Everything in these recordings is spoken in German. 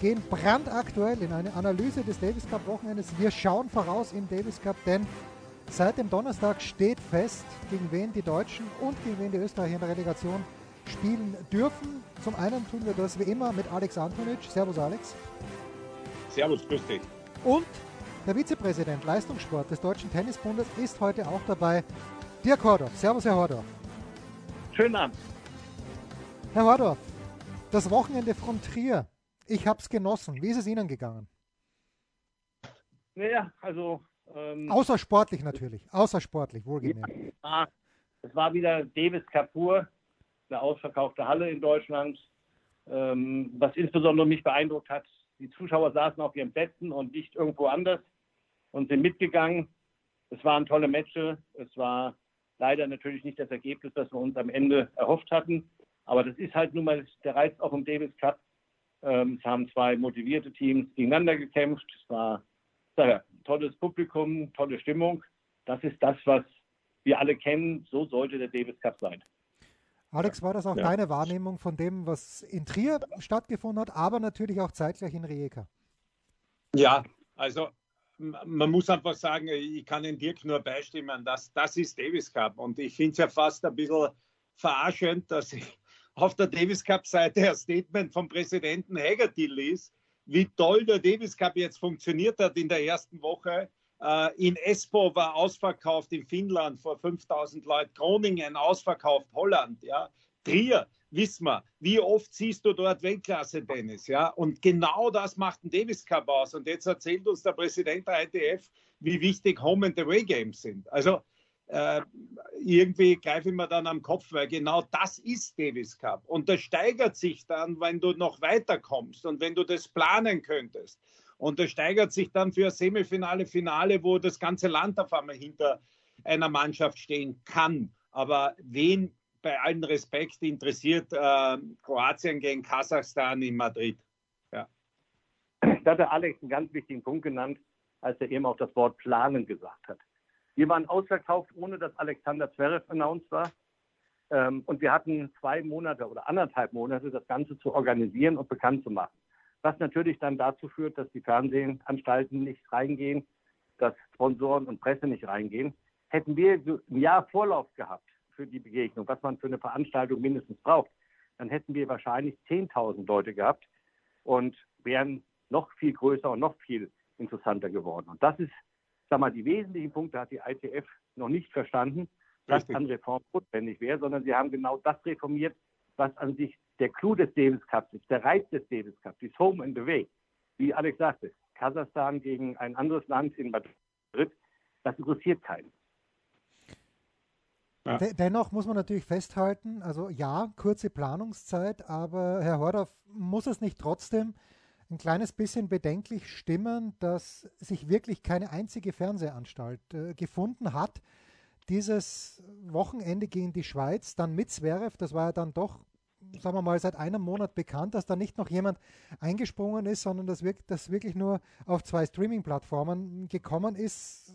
gehen brandaktuell in eine Analyse des Davis Cup Wochenendes. Wir schauen voraus im Davis Cup, denn seit dem Donnerstag steht fest, gegen wen die Deutschen und gegen wen die Österreicher in der Relegation spielen dürfen. Zum einen tun wir das wie immer mit Alex Antonic. Servus Alex. Servus, grüß dich. Und der Vizepräsident Leistungssport des Deutschen Tennisbundes ist heute auch dabei. Dirk Hordorf. Servus, Herr Hordorf. Schönen Abend. Herr Hordorf, das Wochenende von Trier. Ich habe es genossen. Wie ist es Ihnen gegangen? Naja, also. Ähm, Außersportlich natürlich. Außersportlich, wohlgemerkt. ja, es war wieder Davis Kapur, eine ausverkaufte Halle in Deutschland. Ähm, was insbesondere mich beeindruckt hat, die Zuschauer saßen auf ihren Plätzen und nicht irgendwo anders und sind mitgegangen. Es waren tolle Matches. Es war leider natürlich nicht das Ergebnis, das wir uns am Ende erhofft hatten. Aber das ist halt nun mal der Reiz auch im Davis Cup. Ähm, es haben zwei motivierte Teams gegeneinander gekämpft. Es war ein tolles Publikum, tolle Stimmung. Das ist das, was wir alle kennen. So sollte der Davis Cup sein. Alex, war das auch Ja. deine Wahrnehmung von dem, was in Trier stattgefunden hat, aber natürlich auch zeitgleich in Rijeka? Ja, also man muss einfach sagen, ich kann den Dirk nur beistimmen, dass das ist Davis Cup. Und ich finde es ja fast ein bisschen verarschend, dass ich auf der Davis Cup-Seite ein Statement vom Präsidenten Haggerty ließ, wie toll der Davis Cup jetzt funktioniert hat in der ersten Woche. Äh, In Espoo war ausverkauft in Finnland vor 5000 Leuten, Groningen ausverkauft, Holland, ja. Trier, wissen wir, wie oft siehst du dort Weltklasse-Tennis, ja? Und genau das macht ein Davis Cup aus. Und jetzt erzählt uns der Präsident der ITF, wie wichtig Home and Away Games sind. Also äh, irgendwie greife ich mir dann am Kopf, weil genau das ist Davis Cup. Und das steigert sich dann, wenn du noch weiterkommst und wenn du das planen könntest. Und das steigert sich dann für Semifinale, Finale, wo das ganze Land auf einmal hinter einer Mannschaft stehen kann. Aber wen bei allem Respekt interessiert äh, Kroatien gegen Kasachstan in Madrid? Da hat der Alex einen ganz wichtigen Punkt genannt, als er eben auch das Wort planen gesagt hat. Wir waren ausverkauft, ohne dass Alexander Zverev announced war. Ähm, und wir hatten zwei Monate oder anderthalb Monate, das Ganze zu organisieren und bekannt zu machen. Was natürlich dann dazu führt, dass die Fernsehanstalten nicht reingehen, dass Sponsoren und Presse nicht reingehen. Hätten wir so ein Jahr Vorlauf gehabt für die Begegnung, was man für eine Veranstaltung mindestens braucht, dann hätten wir wahrscheinlich 10.000 Leute gehabt und wären noch viel größer und noch viel interessanter geworden. Und das ist, sag mal, die wesentlichen Punkte hat die ITF noch nicht verstanden, was Richtig. an Reform notwendig wäre, sondern sie haben genau das reformiert, was an sich der Clou des Davis Cups ist, der Reiz des Davis Cups, ist Home and Away. Wie Alex sagte, Kasachstan gegen ein anderes Land in Madrid, das interessiert keinen. Ja. De dennoch muss man natürlich festhalten, also ja, kurze Planungszeit, aber Herr Hordorf, muss es nicht trotzdem ein kleines bisschen bedenklich stimmen, dass sich wirklich keine einzige Fernsehanstalt äh, gefunden hat, dieses Wochenende gegen die Schweiz, dann mit Zverev, das war ja dann doch, sagen wir mal, seit einem Monat bekannt, dass da nicht noch jemand eingesprungen ist, sondern dass, wirk dass wirklich nur auf zwei Streaming-Plattformen gekommen ist,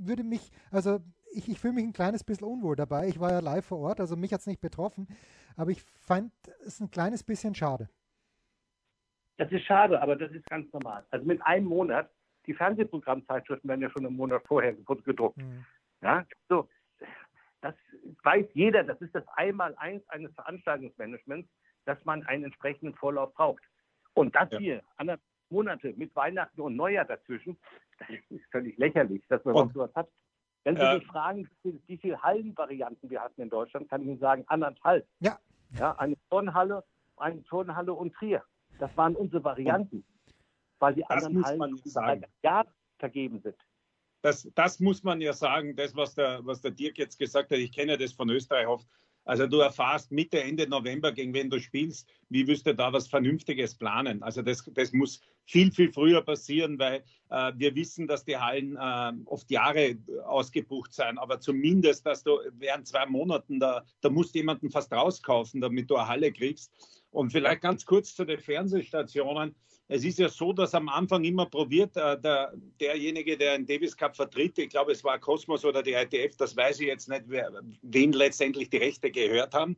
würde mich, also ich, ich fühle mich ein kleines bisschen unwohl dabei. Ich war ja live vor Ort, also mich hat es nicht betroffen, aber ich fand es ein kleines bisschen schade. Das ist schade, aber das ist ganz normal. Also mit einem Monat, die Fernsehprogrammzeitschriften werden ja schon einen Monat vorher gedruckt. Mhm. Ja, so, das weiß jeder, das ist das Einmaleins eines Veranstaltungsmanagements, dass man einen entsprechenden Vorlauf braucht. Und das Ja. hier, anderthalb Monate mit Weihnachten und Neujahr dazwischen, das ist völlig lächerlich, dass man Und- sowas hat. Wenn Sie mich fragen, wie viele Hallenvarianten wir hatten in Deutschland, kann ich Ihnen sagen, anderthalb. Ja. Ja, eine Turnhalle, eine Turnhalle und Trier. Das waren unsere Varianten, weil die Das anderen Hallen man sagen. ja vergeben sind. Das, das muss man ja sagen, das, was der, was der Dirk jetzt gesagt hat, ich kenne das von Österreich oft. Also du erfährst Mitte, Ende November, gegen wen du spielst, wie wirst du da was Vernünftiges planen? Also das, das muss viel, viel früher passieren, weil äh, wir wissen, dass die Hallen äh, oft Jahre ausgebucht sein, aber zumindest, dass du während zwei Monaten, da, da musst du jemanden fast rauskaufen, damit du eine Halle kriegst. Und vielleicht ganz kurz zu den Fernsehstationen. Es ist ja so, dass am Anfang immer probiert, äh, der, derjenige, der den Davis Cup vertritt, ich glaube, es war Cosmos oder die ITF, das weiß ich jetzt nicht, wer, wen letztendlich die Rechte gehört haben,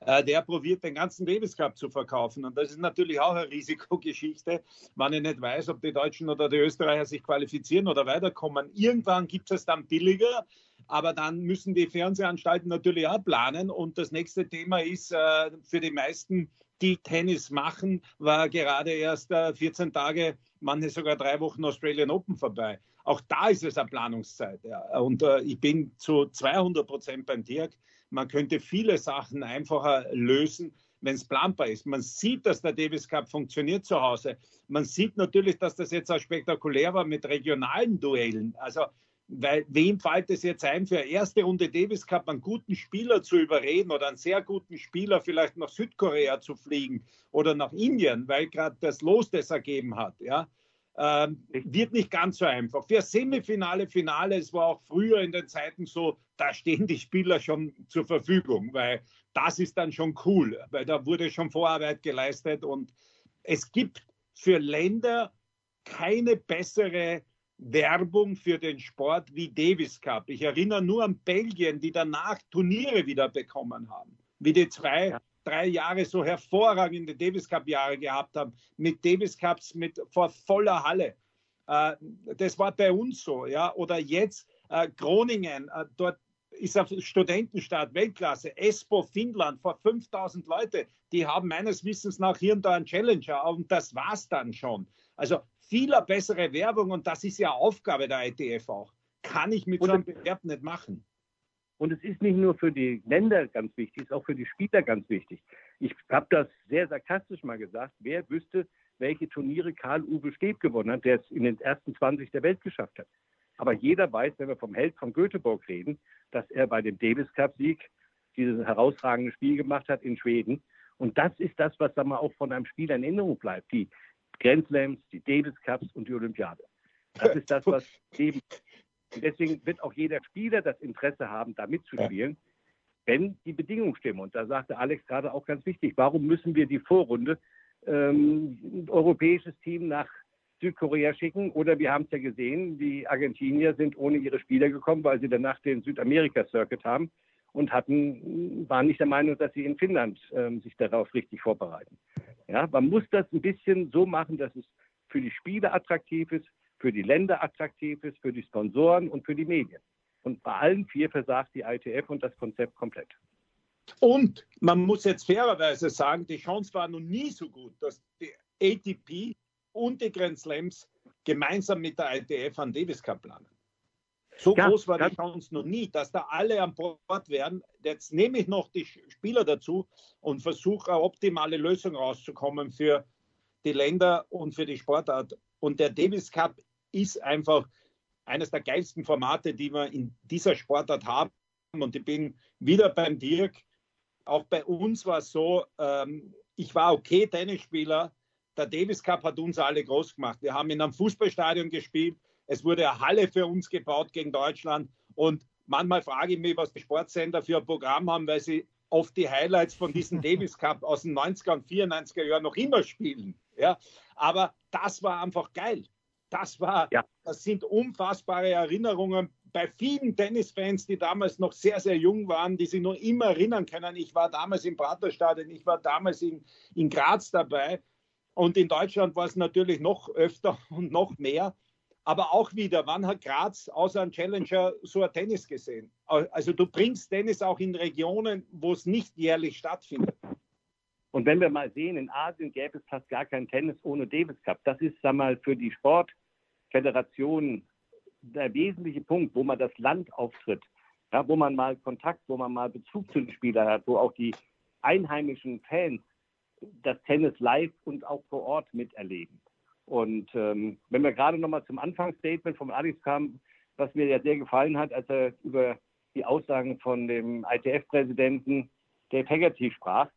der probiert, den ganzen Davis Cup zu verkaufen. Und das ist natürlich auch eine Risikogeschichte, wenn ich nicht weiß, ob die Deutschen oder die Österreicher sich qualifizieren oder weiterkommen. Irgendwann gibt es dann billiger, aber dann müssen die Fernsehanstalten natürlich auch planen. Und das nächste Thema ist äh, für die meisten, die Tennis machen, war gerade erst äh, 14 Tage, manche sogar drei Wochen Australian Open vorbei. Auch da ist es eine Planungszeit. Ja. Und äh, ich bin zu 200 Prozent beim Dirk. Man könnte viele Sachen einfacher lösen, wenn es planbar ist. Man sieht, dass der Davis Cup funktioniert zu Hause. Man sieht natürlich, dass das jetzt auch spektakulär war mit regionalen Duellen. Also weil wem fällt es jetzt ein, für eine erste Runde Davis Cup einen guten Spieler zu überreden oder einen sehr guten Spieler vielleicht nach Südkorea zu fliegen oder nach Indien, weil gerade das Los das ergeben hat, ja, ähm, wird nicht ganz so einfach. Für Semifinale, Finale, es war auch früher in den Zeiten so, da stehen die Spieler schon zur Verfügung, weil das ist dann schon cool, weil da wurde schon Vorarbeit geleistet und es gibt für Länder keine bessere Werbung für den Sport wie Davis Cup. Ich erinnere nur an Belgien, die danach Turniere wieder bekommen haben, wie die zwei. Drei Jahre so hervorragende Davis Cup Jahre gehabt haben, mit Davis Cups mit vor voller Halle. Äh, das war bei uns so, ja. Oder jetzt äh, Groningen, äh, dort ist ein Studentenstaat Weltklasse, Espoo Finnland vor 5000 Leute, die haben meines Wissens nach hier und da einen Challenger und das war's dann schon. Also viel bessere Werbung und das ist ja Aufgabe der ITF auch. Kann ich mit und, so einem Bewerb nicht machen. Und es ist nicht nur für die Länder ganz wichtig, es ist auch für die Spieler ganz wichtig. Ich habe das sehr sarkastisch mal gesagt. Wer wüsste, welche Turniere Karl-Uwe Steb gewonnen hat, der es in den ersten 20 der Welt geschafft hat. Aber jeder weiß, wenn wir vom Held von Göteborg reden, dass er bei dem Davis Cup-Sieg dieses herausragende Spiel gemacht hat in Schweden. Und das ist das, was sagen wir, auch von einem Spieler in Erinnerung bleibt. Die Grand Slams, die Davis Cups und die Olympiade. Das ist das, was eben. Deswegen wird auch jeder Spieler das Interesse haben, da mitzuspielen, ja. wenn die Bedingungen stimmen. Und da sagte Alex gerade auch ganz wichtig, warum müssen wir die Vorrunde ähm, ein europäisches Team nach Südkorea schicken? Oder wir haben es ja gesehen, die Argentinier sind ohne ihre Spieler gekommen, weil sie danach den Südamerika-Circuit haben und hatten, waren nicht der Meinung, dass sie in Finnland ähm, sich darauf richtig vorbereiten. Ja, man muss das ein bisschen so machen, dass es für die Spieler attraktiv ist, für die Länder attraktiv ist, für die Sponsoren und für die Medien. Und bei allen vier versagt die ITF und das Konzept komplett. Und man muss jetzt fairerweise sagen, die Chance war noch nie so gut, dass die ATP und die Grand Slams gemeinsam mit der ITF an Davis Cup planen. So ja, groß war die Chance noch nie, dass da alle an Bord wären. Jetzt nehme ich noch die Spieler dazu und versuche eine optimale Lösung rauszukommen für die Länder und für die Sportart. Und der Davis Cup ist einfach eines der geilsten Formate, die wir in dieser Sportart haben. Und ich bin wieder beim Dirk. Auch bei uns war es so, ähm, ich war okay Tennisspieler. Der Davis Cup hat uns alle groß gemacht. Wir haben in einem Fußballstadion gespielt. Es wurde eine Halle für uns gebaut gegen Deutschland. Und manchmal frage ich mich, was die Sportsender für ein Programm haben, weil sie oft die Highlights von diesem Davis Cup aus den 90er und 94er Jahren noch immer spielen. Ja, aber das war einfach geil. Das war, ja. das sind unfassbare Erinnerungen bei vielen Tennisfans, die damals noch sehr, sehr jung waren, die sich noch immer erinnern können. Ich war damals im Praterstadion, ich war damals in, in Graz dabei. Und in Deutschland war es natürlich noch öfter und noch mehr. Aber auch wieder, wann hat Graz außer ein Challenger so ein Tennis gesehen? Also du bringst Tennis auch in Regionen, wo es nicht jährlich stattfindet. Und wenn wir mal sehen, in Asien gäbe es fast gar kein Tennis ohne Davis Cup. Das ist, sag mal, für die Sportföderation der wesentliche Punkt, wo man das Land auftritt, ja, wo man mal Kontakt, wo man mal Bezug zu den Spielern hat, wo auch die einheimischen Fans das Tennis live und auch vor Ort miterleben. Und ähm, wenn wir gerade nochmal zum Anfangsstatement von Alex kamen, was mir ja sehr gefallen hat, als er über die Aussagen von dem ITF-Präsidenten Dave Haggerty sprach,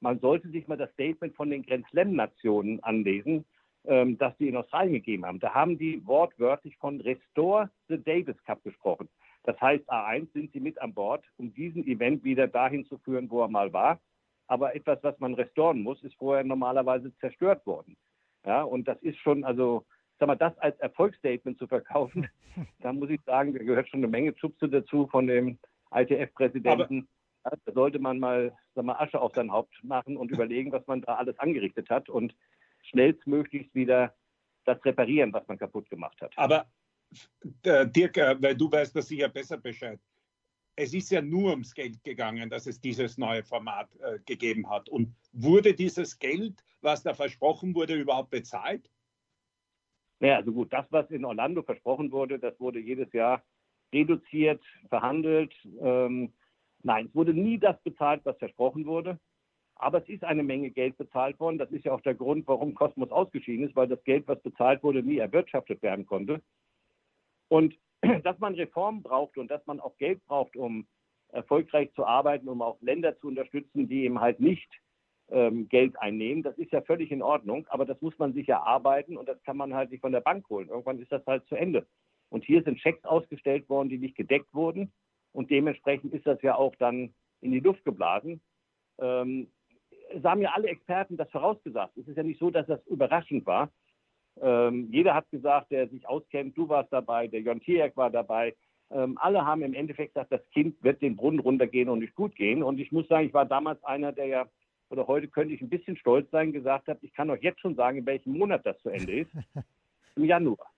man sollte sich mal das Statement von den Grand Slam-Nationen anlesen, ähm, das sie in Australien gegeben haben. Da haben die wortwörtlich von Restore the Davis Cup gesprochen. Das heißt, A1 sind sie mit an Bord, um diesen Event wieder dahin zu führen, wo er mal war. Aber etwas, was man restoren muss, ist vorher normalerweise zerstört worden. Ja, und das ist schon, also, sag mal, das als Erfolgsstatement zu verkaufen, da muss ich sagen, da gehört schon eine Menge Schubse dazu von dem ITF-Präsidenten. Da sollte man mal, sag mal, Asche auf sein Haupt machen und überlegen, was man da alles angerichtet hat und schnellstmöglichst wieder das reparieren, was man kaputt gemacht hat. Aber äh, Dirk, äh, weil du weißt das sicher besser Bescheid. Es ist ja nur ums Geld gegangen, dass es dieses neue Format äh, gegeben hat. Und wurde dieses Geld, was da versprochen wurde, überhaupt bezahlt? Naja, also gut, das, was in Orlando versprochen wurde, das wurde jedes Jahr reduziert, verhandelt. Ähm, nein, es wurde nie das bezahlt, was versprochen wurde. Aber es ist eine Menge Geld bezahlt worden. Das ist ja auch der Grund, warum Kosmos ausgeschieden ist, weil das Geld, was bezahlt wurde, nie erwirtschaftet werden konnte. Und dass man Reformen braucht und dass man auch Geld braucht, um erfolgreich zu arbeiten, um auch Länder zu unterstützen, die eben halt nicht ähm, Geld einnehmen, das ist ja völlig in Ordnung. Aber das muss man sich erarbeiten und das kann man halt nicht von der Bank holen. Irgendwann ist das halt zu Ende. Und hier sind Schecks ausgestellt worden, die nicht gedeckt wurden. Und dementsprechend ist das ja auch dann in die Luft geblasen. Ähm, es haben ja alle Experten das vorausgesagt. Es ist ja nicht so, dass das überraschend war. Ähm, jeder hat gesagt, der sich auskennt, du warst dabei, der Jon Tierk war dabei. Ähm, alle haben im Endeffekt gesagt, das Kind wird den Brunnen runtergehen und nicht gut gehen. Und ich muss sagen, ich war damals einer, der ja, oder heute könnte ich ein bisschen stolz sein, gesagt hat, ich kann euch jetzt schon sagen, in welchem Monat das zu Ende ist. Im Januar.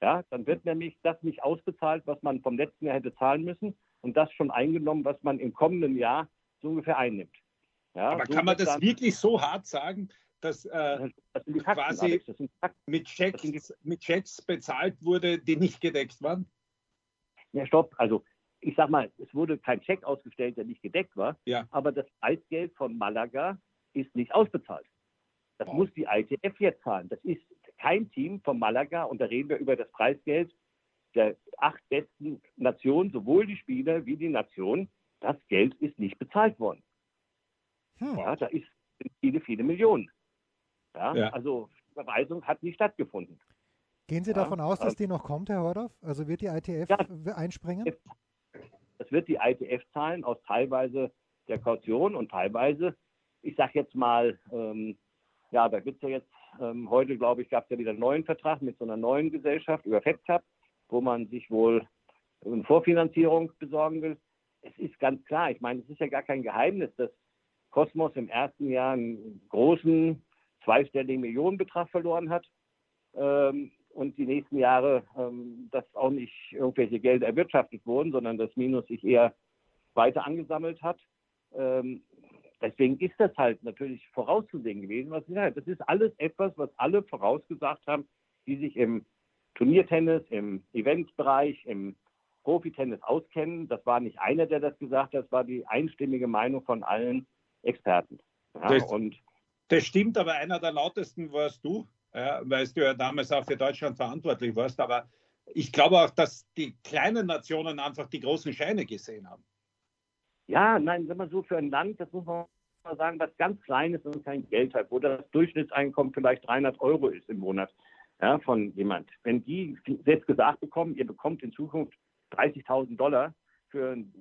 Ja, dann wird nämlich das nicht ausbezahlt, was man vom letzten Jahr hätte zahlen müssen und das schon eingenommen, was man im kommenden Jahr so ungefähr einnimmt. Ja, Aber so kann man das wirklich so hart sagen, dass äh, das quasi mit Checks, mit Checks bezahlt wurde, die nicht gedeckt waren? Ja, stopp. Also ich sag mal, es wurde kein Check ausgestellt, der nicht gedeckt war, ja. aber das Preisgeld von Malaga ist nicht ausbezahlt. Das wow. muss die ITF jetzt zahlen. Das ist kein Team von Malaga und da reden wir über das Preisgeld der acht besten Nationen, sowohl die Spieler wie die Nation. Das Geld ist nicht bezahlt worden. Hm. Ja, da ist viele, viele Millionen. Ja, ja. Also Überweisung hat nicht stattgefunden. Gehen Sie ja, davon aus, dass also die noch kommt, Herr Hordorf? Also wird die ITF ja, einspringen? Das wird die ITF zahlen aus teilweise der Kaution und teilweise, ich sage jetzt mal, ähm, ja, da gibt es ja jetzt, ähm, heute glaube ich, gab es ja wieder einen neuen Vertrag mit so einer neuen Gesellschaft über FedCap, wo man sich wohl eine Vorfinanzierung besorgen will. Es ist ganz klar, ich meine, es ist ja gar kein Geheimnis, dass Kosmos im ersten Jahr einen großen zweistelligen Millionenbetrag verloren hat ähm, und die nächsten Jahre ähm, dass auch nicht irgendwelche Gelder erwirtschaftet wurden, sondern das Minus sich eher weiter angesammelt hat. Ähm, deswegen ist das halt natürlich vorauszusehen gewesen. Was ich Das ist alles etwas, was alle vorausgesagt haben, die sich im Turniertennis, im Eventbereich, im Profitennis auskennen. Das war nicht einer, der das gesagt hat, das war die einstimmige Meinung von allen Experten. Ja, das, und das stimmt, aber einer der lautesten warst du, ja, weil du ja damals auch für Deutschland verantwortlich warst. Aber ich glaube auch, dass die kleinen Nationen einfach die großen Scheine gesehen haben. Ja, nein, wenn man so für ein Land, das muss man mal sagen, was ganz Kleines und kein Geld hat, wo das Durchschnittseinkommen vielleicht 300 Euro ist im Monat ja, von jemand. Wenn die selbst gesagt bekommen, ihr bekommt in Zukunft 30.000 Dollar für ein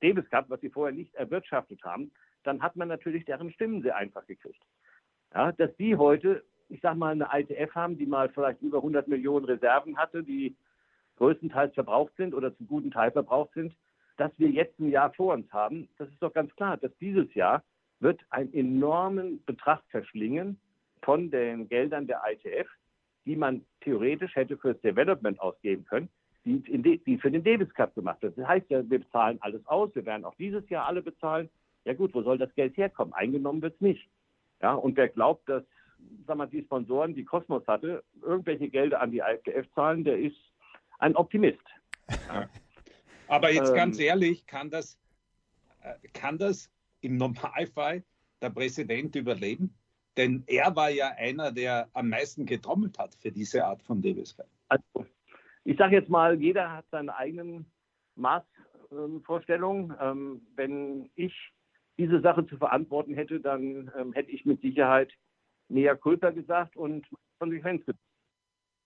Davis Cup, was sie vorher nicht erwirtschaftet haben, dann hat man natürlich deren Stimmen sehr einfach gekriegt. Ja, dass die heute, ich sag mal, eine ITF haben, die mal vielleicht über 100 Millionen Reserven hatte, die größtenteils verbraucht sind oder zum guten Teil verbraucht sind, dass wir jetzt ein Jahr vor uns haben, das ist doch ganz klar, dass dieses Jahr wird einen enormen Betrag verschlingen von den Geldern der ITF, die man theoretisch hätte fürs Development ausgeben können, die, die für den Davis Cup gemacht wird. Das heißt ja, wir bezahlen alles aus, wir werden auch dieses Jahr alle bezahlen. Ja gut, wo soll das Geld herkommen? Eingenommen wird es nicht. Ja, und wer glaubt, dass sag mal, die Sponsoren, die Kosmos hatte, irgendwelche Gelder an die IFF zahlen, der ist ein Optimist. Ja. Aber jetzt ähm, ganz ehrlich, kann das, äh, kann das im Normalfall der Präsident überleben? Denn er war ja einer, der am meisten getrommelt hat für diese Art von Cup. Also, ich sage jetzt mal, jeder hat seine eigenen Maßvorstellungen. Ähm, wenn ich diese Sache zu verantworten hätte, dann ähm, hätte ich mit Sicherheit näher Culpa gesagt und Konsequenz gezogen.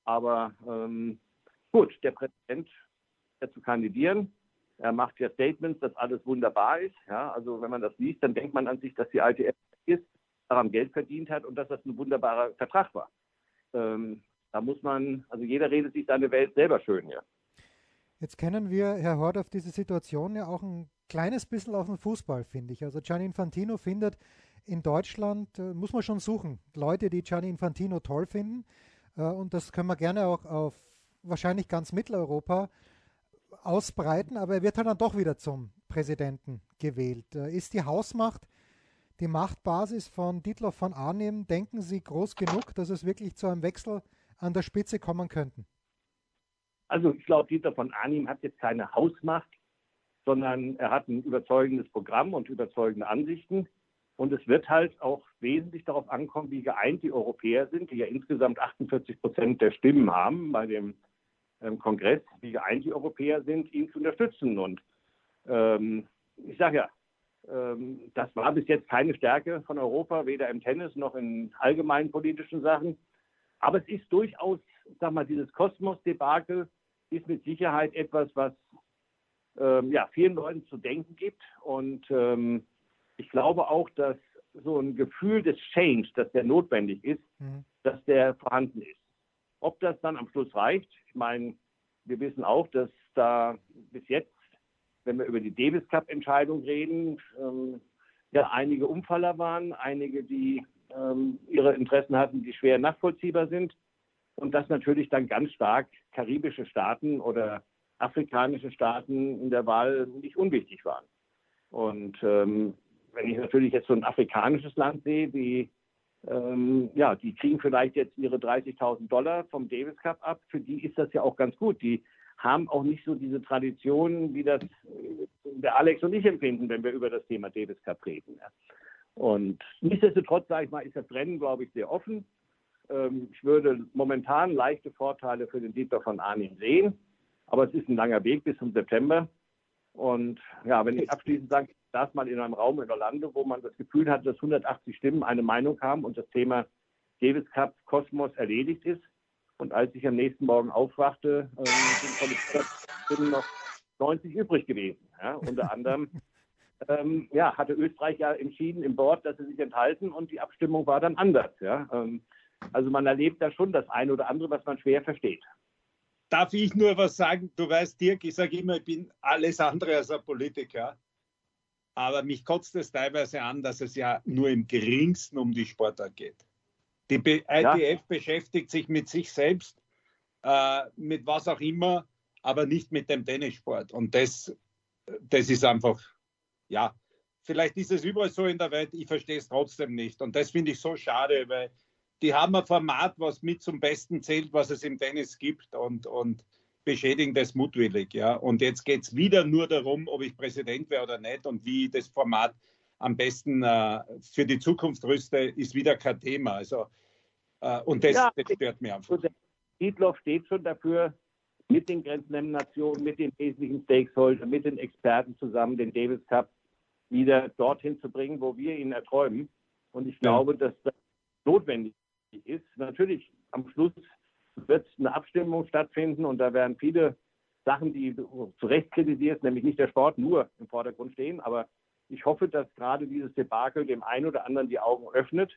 Aber ähm, gut, der Präsident zu kandidieren. Er macht ja Statements, dass alles wunderbar ist. Ja, also wenn man das liest, dann denkt man an sich, dass die ITF ist, daran Geld verdient hat und dass das ein wunderbarer Vertrag war. Ähm, da muss man, also jeder redet sich seine Welt selber schön, ja. Jetzt kennen wir, Herr Hort, auf diese Situation ja auch ein kleines bisschen auf den Fußball, finde ich. Also Gianni Infantino findet in Deutschland, äh, muss man schon suchen, Leute, die Gianni Infantino toll finden. Äh, und das können wir gerne auch auf wahrscheinlich ganz Mitteleuropa ausbreiten, aber er wird halt dann doch wieder zum Präsidenten gewählt. Äh, ist die Hausmacht die Machtbasis von Dietloff von Arnim, denken Sie, groß genug, dass es wirklich zu einem Wechsel an der Spitze kommen könnten? Also ich glaube, Dieter von Arnim hat jetzt keine Hausmacht, sondern er hat ein überzeugendes Programm und überzeugende Ansichten. Und es wird halt auch wesentlich darauf ankommen, wie geeint die Europäer sind, die ja insgesamt 48 Prozent der Stimmen haben bei dem ähm, Kongress, wie geeint die Europäer sind, ihn zu unterstützen. Und ähm, ich sage ja, ähm, das war bis jetzt keine Stärke von Europa, weder im Tennis noch in allgemeinen politischen Sachen. Aber es ist durchaus, sag mal, dieses Kosmos-Debakel ist mit Sicherheit etwas, was ähm, ja, vielen Leuten zu denken gibt. Und ähm, ich glaube auch, dass so ein Gefühl des Change, dass der notwendig ist, mhm. dass der vorhanden ist. Ob das dann am Schluss reicht, ich meine, wir wissen auch, dass da bis jetzt, wenn wir über die Davis Cup Entscheidung reden, ähm, ja einige Umfaller waren, einige, die ähm, ihre Interessen hatten, die schwer nachvollziehbar sind. Und dass natürlich dann ganz stark karibische Staaten oder afrikanische Staaten in der Wahl nicht unwichtig waren. Und ähm, wenn ich natürlich jetzt so ein afrikanisches Land sehe, wie ähm, ja, die kriegen vielleicht jetzt ihre 30.000 Dollar vom Davis Cup ab. Für die ist das ja auch ganz gut. Die haben auch nicht so diese Tradition, wie das äh, der Alex und ich empfinden, wenn wir über das Thema Davis Cup reden. Und nichtsdestotrotz, sage ich mal, ist das Rennen, glaube ich, sehr offen. Ähm, ich würde momentan leichte Vorteile für den Dieter von Arnim sehen, aber es ist ein langer Weg bis zum September. Und ja, wenn ich abschließend sage, saß mal in einem Raum in Orlando, wo man das Gefühl hat, dass 180 Stimmen eine Meinung haben und das Thema Davis Cup Kosmos erledigt ist. Und als ich am nächsten Morgen aufwachte, äh, sind noch 90 übrig gewesen. Ja, unter anderem ähm, ja, hatte Österreich ja entschieden im Board, dass sie sich enthalten und die Abstimmung war dann anders. Ja. Ähm, also man erlebt da schon das eine oder andere, was man schwer versteht. Darf ich nur was sagen? Du weißt, Dirk, ich sage immer, ich bin alles andere als ein Politiker. Aber mich kotzt es teilweise an, dass es ja nur im geringsten um die Sportart geht. Die ITF ja. beschäftigt sich mit sich selbst, äh, mit was auch immer, aber nicht mit dem Tennissport. Und das, das ist einfach, ja, vielleicht ist es überall so in der Welt, ich verstehe es trotzdem nicht. Und das finde ich so schade, weil die haben ein Format, was mit zum Besten zählt, was es im Tennis gibt und, und beschädigen das mutwillig. Ja. Und jetzt geht es wieder nur darum, ob ich Präsident wäre oder nicht und wie das Format am besten äh, für die Zukunft rüste, ist wieder kein Thema. Also, äh, und das, ja, das stört mich einfach. Dietloff steht schon dafür, mit den Grenznehmnationen, mit den wesentlichen Stakeholdern, mit den Experten zusammen den Davis Cup wieder dorthin zu bringen, wo wir ihn erträumen. Und ich glaube, ja. dass das notwendig ist. Natürlich am Schluss wird eine Abstimmung stattfinden und da werden viele Sachen, die zu Recht kritisierst, nämlich nicht der Sport, nur im Vordergrund stehen. Aber ich hoffe, dass gerade dieses Debakel dem einen oder anderen die Augen öffnet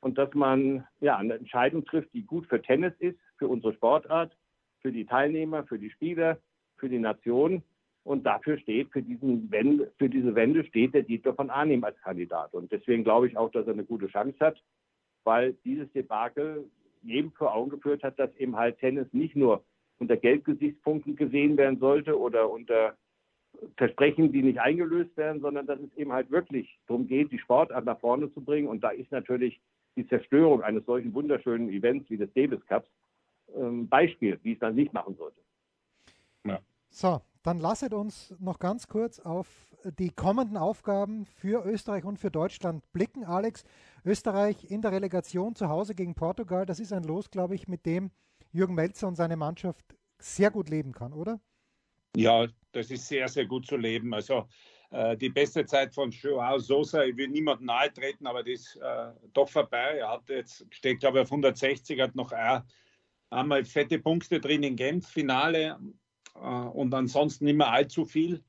und dass man ja eine Entscheidung trifft, die gut für Tennis ist, für unsere Sportart, für die Teilnehmer, für die Spieler, für die Nation. Und dafür steht, für, diesen Wende, für diese Wende steht der Dieter von Arnim als Kandidat. Und deswegen glaube ich auch, dass er eine gute Chance hat, weil dieses Debakel jedem vor Augen geführt hat, dass eben halt Tennis nicht nur unter Geldgesichtspunkten gesehen werden sollte oder unter Versprechen, die nicht eingelöst werden, sondern dass es eben halt wirklich darum geht, die Sportart nach vorne zu bringen. Und da ist natürlich die Zerstörung eines solchen wunderschönen Events wie des Davis Cups ähm, Beispiel, wie es dann nicht machen sollte. So, dann lasset uns noch ganz kurz auf die kommenden Aufgaben für Österreich und für Deutschland blicken. Alex, Österreich in der Relegation zu Hause gegen Portugal, das ist ein Los, glaube ich, mit dem Jürgen Melzer und seine Mannschaft sehr gut leben kann, oder? Ja, das ist sehr, sehr gut zu leben. Also äh, die beste Zeit von Joao Sosa, ich will niemandem nahe treten, aber die ist äh, doch vorbei. Er hat jetzt, steht glaube ich auf 160, hat noch ein, einmal fette Punkte drin in Genf, Finale äh, und ansonsten mehr allzu viel.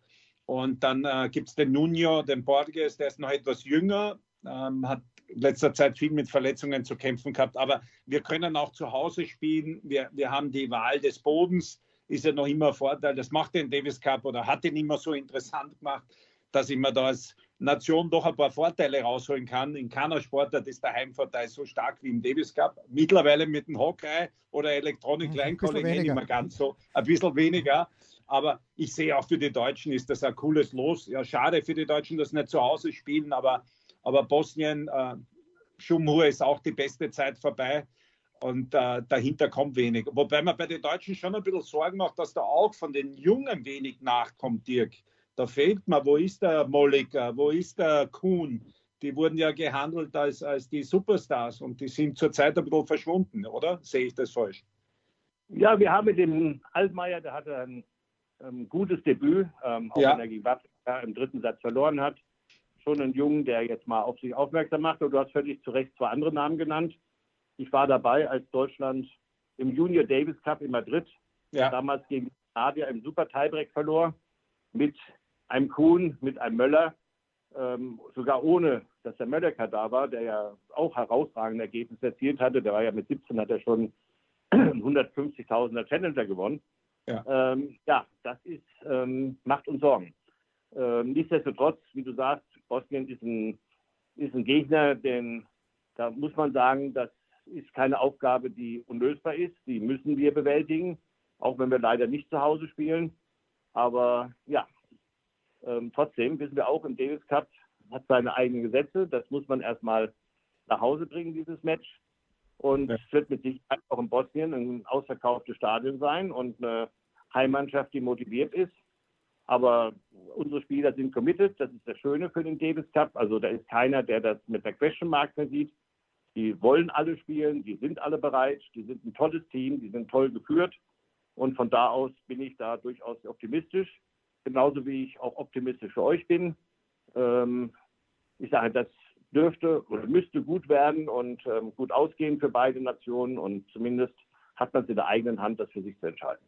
Und dann äh, gibt es den Nuno, den Borges, der ist noch etwas jünger, ähm, hat in letzter Zeit viel mit Verletzungen zu kämpfen gehabt. Aber wir können auch zu Hause spielen. Wir, wir haben die Wahl des Bodens, ist ja noch immer ein Vorteil. Das macht den Davis Cup oder hat ihn immer so interessant gemacht, dass ich mir da als Nation doch ein paar Vorteile rausholen kann. In keiner Sportart ist der Heimvorteil so stark wie im Davis Cup. Mittlerweile mit dem Hockey oder Electronic Line Calling eh nicht mehr ganz so, ein bisschen weniger. Aber ich sehe auch für die Deutschen ist das ein cooles Los. Ja, schade für die Deutschen, dass sie nicht zu Hause spielen, aber, aber Bosnien, äh, Schumhur ist auch die beste Zeit vorbei und äh, dahinter kommt wenig. Wobei man bei den Deutschen schon ein bisschen Sorgen macht, dass da auch von den Jungen wenig nachkommt, Dirk. Da fehlt mir, wo ist der Molliker, wo ist der Kuhn? Die wurden ja gehandelt als, als die Superstars und die sind zurzeit ein bisschen verschwunden, oder? Sehe ich das falsch? Ja, wir haben mit dem Altmaier, der hatte ein ähm, gutes Debüt, ähm, auch ja. wenn er gegen Wapka im dritten Satz verloren hat. Schon ein Jungen, der jetzt mal auf sich aufmerksam macht. Und du hast völlig zu Recht zwei andere Namen genannt. Ich war dabei, als Deutschland im Junior Davis Cup in Madrid ja. damals gegen Nadia im Super Tiebreak verlor, mit einem Kuhn, mit einem Möller, ähm, sogar ohne, dass der Möller da war, der ja auch herausragende Ergebnisse erzielt hatte. Der war ja mit 17, hat er schon 150.000er Challenger gewonnen. Ja, ähm, ja das ist, ähm, macht uns Sorgen. Ähm, nichtsdestotrotz, wie du sagst, Bosnien ist ein, ist ein Gegner, denn da muss man sagen, das ist keine Aufgabe, die unlösbar ist. Die müssen wir bewältigen, auch wenn wir leider nicht zu Hause spielen. Aber ja, ähm, trotzdem wissen wir auch, im Davis Cup hat seine eigenen Gesetze. Das muss man erstmal nach Hause bringen, dieses Match. Und ja. es wird mit Sicherheit auch in Bosnien ein ausverkauftes Stadion sein und eine Heimmannschaft, die motiviert ist. Aber unsere Spieler sind committed. Das ist das Schöne für den Davis Cup. Also da ist keiner, der das mit der Question Mark versieht. Die wollen alle spielen, die sind alle bereit, die sind ein tolles Team, die sind toll geführt. Und von da aus bin ich da durchaus optimistisch. Genauso wie ich auch optimistisch für euch bin. Ähm, ich sage, das dürfte oder müsste gut werden und ähm, gut ausgehen für beide Nationen und zumindest hat man es in der eigenen Hand, das für sich zu entscheiden.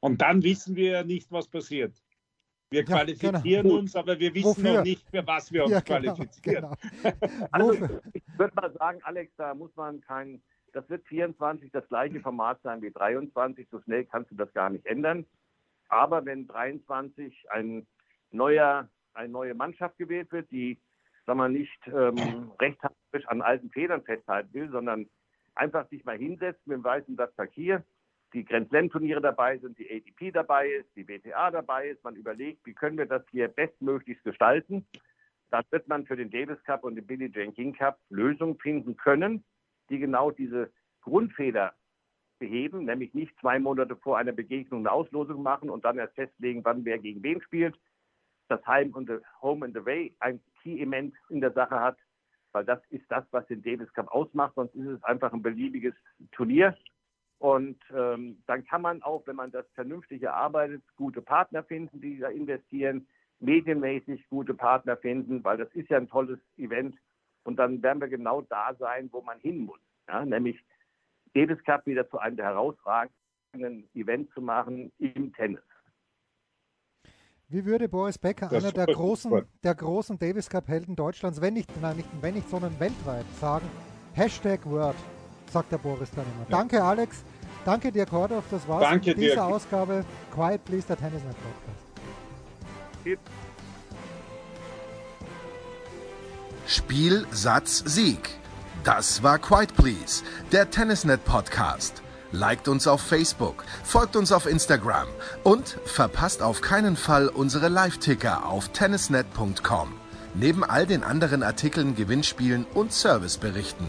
Und dann wissen wir nicht, was passiert. Wir ja, qualifizieren genau. uns, aber wir wissen Wofür? noch nicht, für was wir uns ja, genau, qualifizieren. Genau. also, ich würde mal sagen, Alex, da muss man kein, das wird 24 das gleiche Format sein wie 23, so schnell kannst du das gar nicht ändern. Aber wenn 23 ein neuer, eine neue Mannschaft gewählt wird, die sagen wir, nicht ähm, rechthaberisch an alten Federn festhalten will, sondern einfach sich mal hinsetzt mit dem weißen Blatt Papier, die Grand Slam-Turniere dabei sind, die ATP dabei ist, die WTA dabei ist, man überlegt, wie können wir das hier bestmöglichst gestalten. Dann wird man für den Davis Cup und den Billie Jean King Cup Lösungen finden können, die genau diese Grundfehler beheben, nämlich nicht zwei Monate vor einer Begegnung eine Auslosung machen und dann erst festlegen, wann wer gegen wen spielt, das Heim und Home and Away ein Key-Element in der Sache hat, weil das ist das, was den Davis Cup ausmacht, sonst ist es einfach ein beliebiges Turnier. Und ähm, dann kann man auch, wenn man das vernünftig erarbeitet, gute Partner finden, die da investieren, medienmäßig gute Partner finden, weil das ist ja ein tolles Event. Und dann werden wir genau da sein, wo man hin muss. Ja? Nämlich Davis Cup wieder zu einem der herausragenden Events zu machen im Tennis. Wie würde Boris Becker, das einer der großen, der großen Davis Cup-Helden Deutschlands, wenn nicht, nein, nicht, wenn nicht, sondern weltweit, sagen, Hashtag Word, sagt der Boris dann immer. Ja. Danke, Alex. Danke dir, Kordov. Das war's Danke in dieser dir. Ausgabe Quiet Please, der Tennisnet Podcast. Spiel, Satz, Sieg. Das war Quiet Please, der Tennisnet Podcast liked uns auf Facebook, folgt uns auf Instagram und verpasst auf keinen Fall unsere Live-Ticker auf tennisnet.com. Neben all den anderen Artikeln, Gewinnspielen und Serviceberichten.